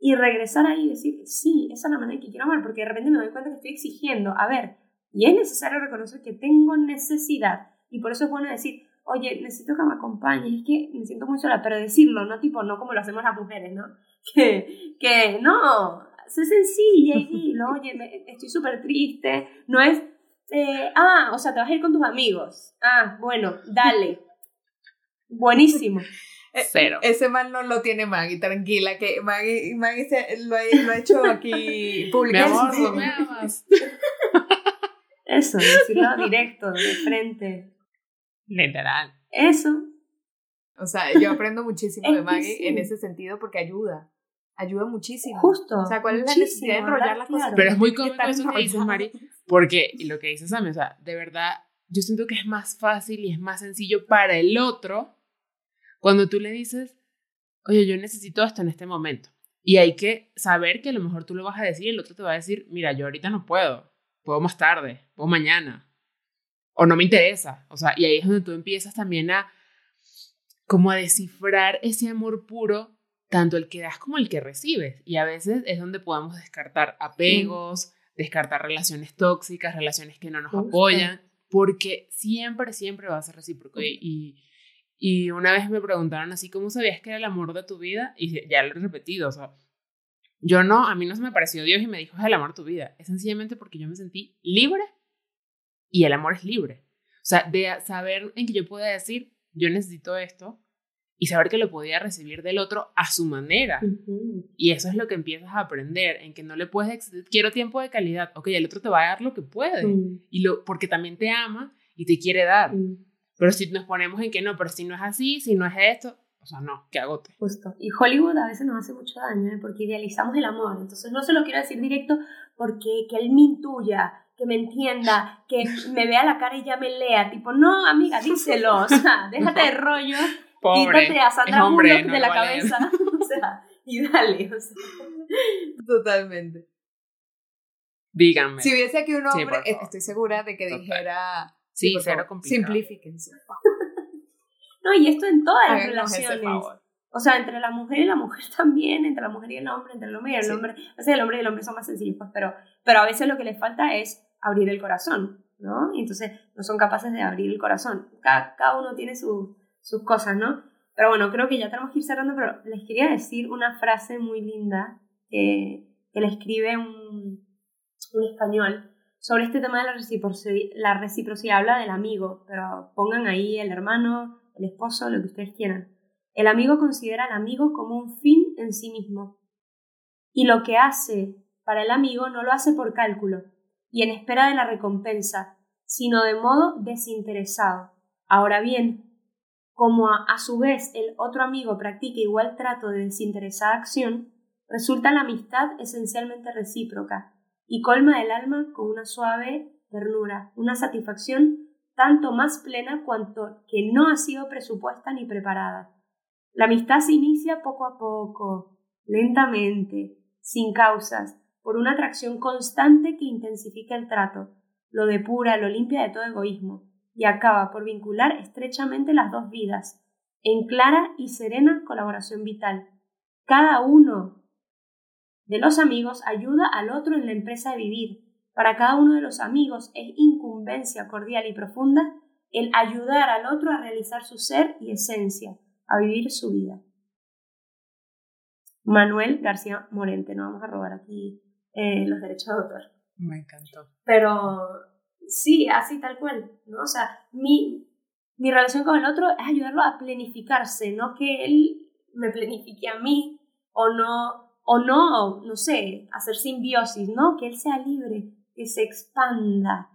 Y regresar ahí y decir, sí, esa es la manera que quiero amar, porque de repente me doy cuenta que estoy exigiendo, a ver, y es necesario reconocer que tengo necesidad. Y por eso es bueno decir, oye, necesito que me acompañes, es que me siento muy sola, pero decirlo, no tipo, no como lo hacemos las mujeres, ¿no? Que, que no, sé sencilla y dilo, oye, estoy súper triste, no es, eh, ah, o sea, te vas a ir con tus amigos, ah, bueno, dale, buenísimo. Eh, Cero. Ese mal no lo tiene Maggie, tranquila, que Maggie, Maggie lo, ha, lo, ha, hecho aquí públicamente. Me me. Eso, decirlo directo, de frente. Literal. Eso. O sea, yo aprendo muchísimo de Maggie en ese sentido porque ayuda. Ayuda muchísimo. Justo. O sea, ¿cuál es la necesidad de enrollar las cosas? Pero es muy cómico eso que dices, Mari, porque lo que dices, Sammy, o sea, de verdad, yo siento que es más fácil y es más sencillo para el otro cuando tú le dices, oye, yo necesito esto en este momento. Y hay que saber que a lo mejor tú lo vas a decir y el otro te va a decir, mira, yo ahorita no puedo, puedo más tarde, puedo mañana, o no me interesa. O sea, y ahí es donde tú empiezas también a como a descifrar ese amor puro, tanto el que das como el que recibes. Y a veces es donde podemos descartar apegos, descartar relaciones tóxicas, relaciones que no nos apoyan, porque siempre, siempre va a ser recíproco. Y, y, una vez me preguntaron así, ¿cómo sabías que era el amor de tu vida? Y ya lo he repetido, o sea, yo no, a mí no se me pareció Dios y me dijo, es el amor de tu vida. Es sencillamente porque yo me sentí libre y el amor es libre. O sea, de saber en que yo pueda decir, yo necesito esto y saber que lo podía recibir del otro a su manera. Y eso es lo que empiezas a aprender, en que no le puedes, quiero tiempo de calidad, ok, el otro te va a dar lo que puede, mm. y lo, porque también te ama y te quiere dar. Mm. Pero si nos ponemos en que no, pero si no es así, si no es esto, o sea, no, que agote. Justo. Y Hollywood a veces nos hace mucho daño, ¿eh? porque idealizamos el amor. Entonces no se lo quiero decir directo porque que él me intuya, que me entienda, que me vea la cara y ya me lea. Tipo, no, amiga, díselo. O sea, déjate de rollo. Pobre, quítate a Sandra hombre, de la cabeza. o sea, y dale. O sea. Totalmente. Díganme. Si hubiese aquí un hombre, estoy segura de que dijera. Sí, cero Simplifíquense. no, y esto en todas las relaciones. O sea, entre la mujer y la mujer también, entre la mujer y el hombre, entre el hombre y el hombre. O sea, el hombre y el hombre son más sencillos, pues, pero, pero a veces lo que les falta es abrir el corazón, ¿no? Y entonces no son capaces de abrir el corazón. Cada, cada uno tiene sus cosas, ¿no? Pero bueno, creo que ya tenemos que ir cerrando, pero les quería decir una frase muy linda que, que le escribe un, un español sobre este tema de la reciprocidad, la reciprocidad. Habla del amigo, pero pongan ahí el hermano, el esposo, lo que ustedes quieran. El amigo considera al amigo como un fin en sí mismo. Y lo que hace para el amigo no lo hace por cálculo, y en espera de la recompensa, sino de modo desinteresado. Ahora bien, como a, su vez el otro amigo practica igual trato de desinteresada acción, resulta la amistad esencialmente recíproca y colma el alma con una suave ternura, una satisfacción tanto más plena cuanto que no ha sido presupuesta ni preparada. La amistad se inicia poco a poco, lentamente, sin causas, por una atracción constante que intensifica el trato, lo depura, lo limpia de todo egoísmo, y acaba por vincular estrechamente las dos vidas, en clara y serena colaboración vital. Cada uno de los amigos ayuda al otro en la empresa de vivir. Para cada uno de los amigos es incumbencia cordial y profunda el ayudar al otro a realizar su ser y esencia, a vivir su vida. Manuel García Morente, no vamos a robar aquí eh, los derechos de autor. Me encantó. Pero sí, así tal cual, ¿no? O sea, mi, mi relación con el otro es ayudarlo a planificarse, no que él me planifique a mí o no, o no, no sé, hacer simbiosis, ¿no? Que él sea libre, que se expanda,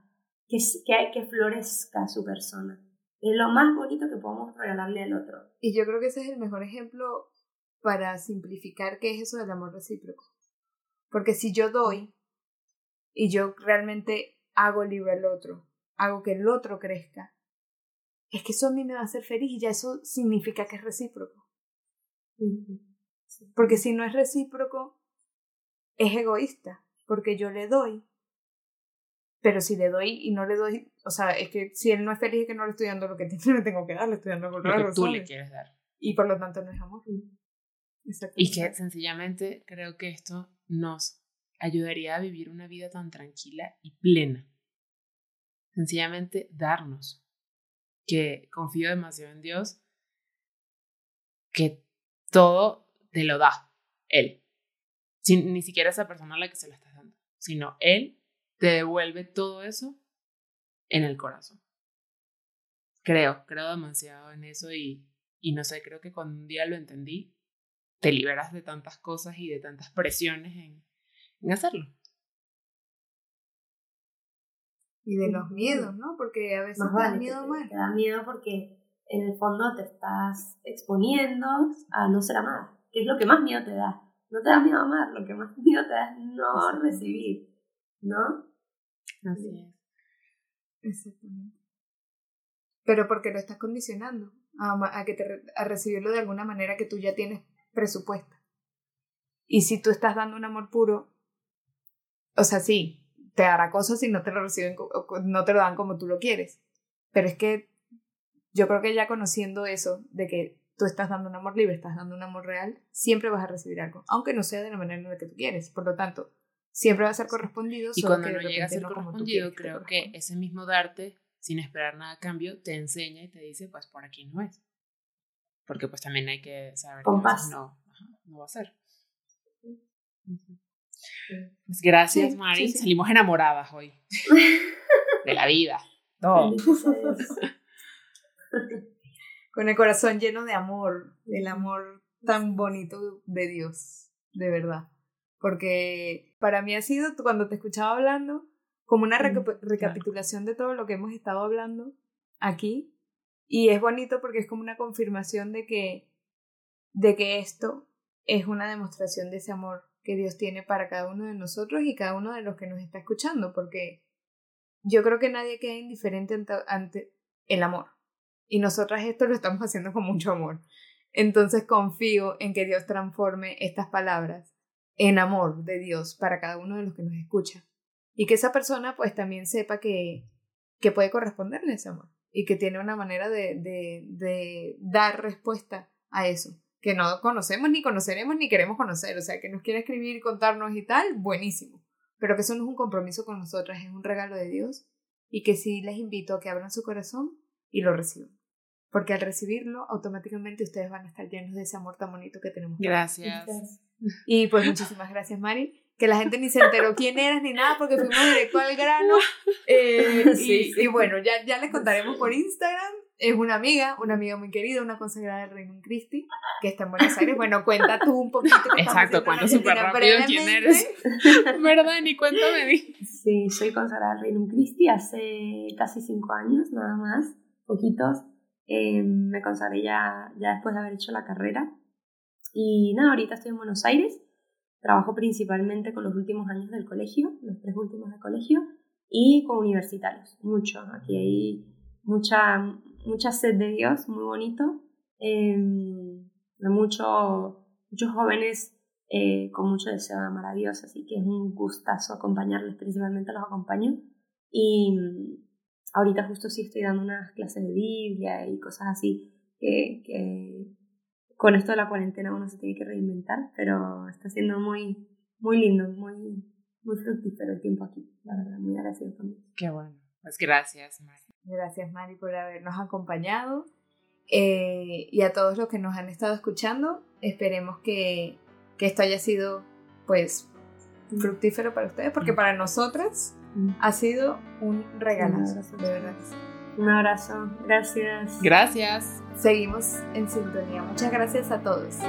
que, que, que florezca su persona. Es lo más bonito que podemos regalarle al otro. Y yo creo que ese es el mejor ejemplo para simplificar qué es eso del amor recíproco. Porque si yo doy y yo realmente hago libre al otro, hago que el otro crezca, es que eso a mí me va a hacer feliz y ya eso significa que es recíproco. Porque si no es recíproco, es egoísta, porque yo le doy. Pero si le doy y no le doy, o sea, es que si él no es feliz es que no le estoy dando lo que le tengo que dar, le estoy dando lo que tú le quieres dar. Y por lo tanto no es amor. Y que sencillamente creo que esto nos ayudaría a vivir una vida tan tranquila y plena. Sencillamente darnos. Que confío demasiado en Dios, que todo te lo da Él. Sin, ni siquiera esa persona a la que se lo estás dando, sino Él te devuelve todo eso en el corazón. Creo, creo demasiado en eso y, y no sé, creo que cuando un día lo entendí, te liberas de tantas cosas y de tantas presiones en hacerlo. Y de los miedos, ¿no? Porque a veces te da miedo más. Te da miedo porque en el fondo te estás exponiendo a no ser amada, que es lo que más miedo te da. No te da miedo amar, lo que más miedo te da es no recibir, ¿no? Así es. Exactamente. Pero porque lo estás condicionando a, a que te, a recibirlo de alguna manera que tú ya tienes presupuesta. Y si tú estás dando un amor puro, o sea, sí, te hará cosas si no te lo reciben, no te lo dan como tú lo quieres. Pero es que yo creo que ya conociendo eso, de que tú estás dando un amor libre, estás dando un amor real, siempre vas a recibir algo, aunque no sea de la manera en la que tú quieres. Por lo tanto, siempre va a ser correspondido. Y cuando no llega a ser correspondido, creo que, ese mismo darte, sin esperar nada a cambio, te enseña y te dice, pues por aquí no es. Porque pues también hay que saber que no, no va a ser. Pues gracias, Mari. Salimos enamoradas hoy. de la vida. Todo. Con el corazón lleno de amor, del amor tan bonito de Dios, de verdad. Porque para mí ha sido, cuando te escuchaba hablando, como una recapitulación de todo lo que hemos estado hablando aquí. Y es bonito porque es como una confirmación de que, de que esto es una demostración de ese amor que Dios tiene para cada uno de nosotros y cada uno de los que nos está escuchando, porque yo creo que nadie queda indiferente ante, el amor. Y nosotras esto lo estamos haciendo con mucho amor. Entonces confío en que Dios transforme estas palabras en amor de Dios para cada uno de los que nos escucha. Y que esa persona pues también sepa que, que puede corresponderle ese amor y que tiene una manera de, de, de dar respuesta a eso que no conocemos, ni conoceremos, ni queremos conocer. O sea, que nos quiere escribir, contarnos y tal, buenísimo. Pero que eso no es un compromiso con nosotras, es un regalo de Dios. Y que sí les invito a que abran su corazón y lo reciban. Porque al recibirlo, automáticamente ustedes van a estar llenos de ese amor tan bonito que tenemos. Gracias. Y pues muchísimas gracias, Mari. Que la gente ni se enteró quién eras ni nada porque fuimos directo al grano. Eh, y, bueno, ya, ya les contaremos por Instagram es una amiga, una amiga muy querida, una consagrada del Reino Christi, que está en Buenos Aires. Bueno, cuenta tú un poquito. Exacto, cuenta súper rápido quién eres. ¿Verdad? Ni cuéntame. Di. Sí, soy consagrada del Reino Christi hace casi cinco años, nada más, poquitos. Eh, me consagré ya, ya después de haber hecho la carrera. Y nada, ahorita estoy en Buenos Aires. Trabajo principalmente con los últimos años del colegio, los tres últimos del colegio, y con universitarios, mucho. Aquí hay mucha, mucha sed de Dios, muy bonito. Eh, mucho, muchos jóvenes eh, con mucho deseo de amar a Dios, así que es un gustazo acompañarles, principalmente los acompaño. Y ahorita justo sí estoy dando unas clases de Biblia y cosas así que, que con esto de la cuarentena uno se tiene que reinventar, pero está siendo muy, muy lindo, muy, muy fructífero el tiempo aquí, la verdad, muy agradecido conmigo. Qué bueno. Pues gracias. Gracias, Mari, por habernos acompañado. Eh, y a todos los que nos han estado escuchando, esperemos que, que esto haya sido, pues, mm. fructífero para ustedes, porque mm. para nosotras mm. ha sido un regalazo, de verdad. Un abrazo, gracias. Gracias. Seguimos en sintonía. Muchas gracias a todos.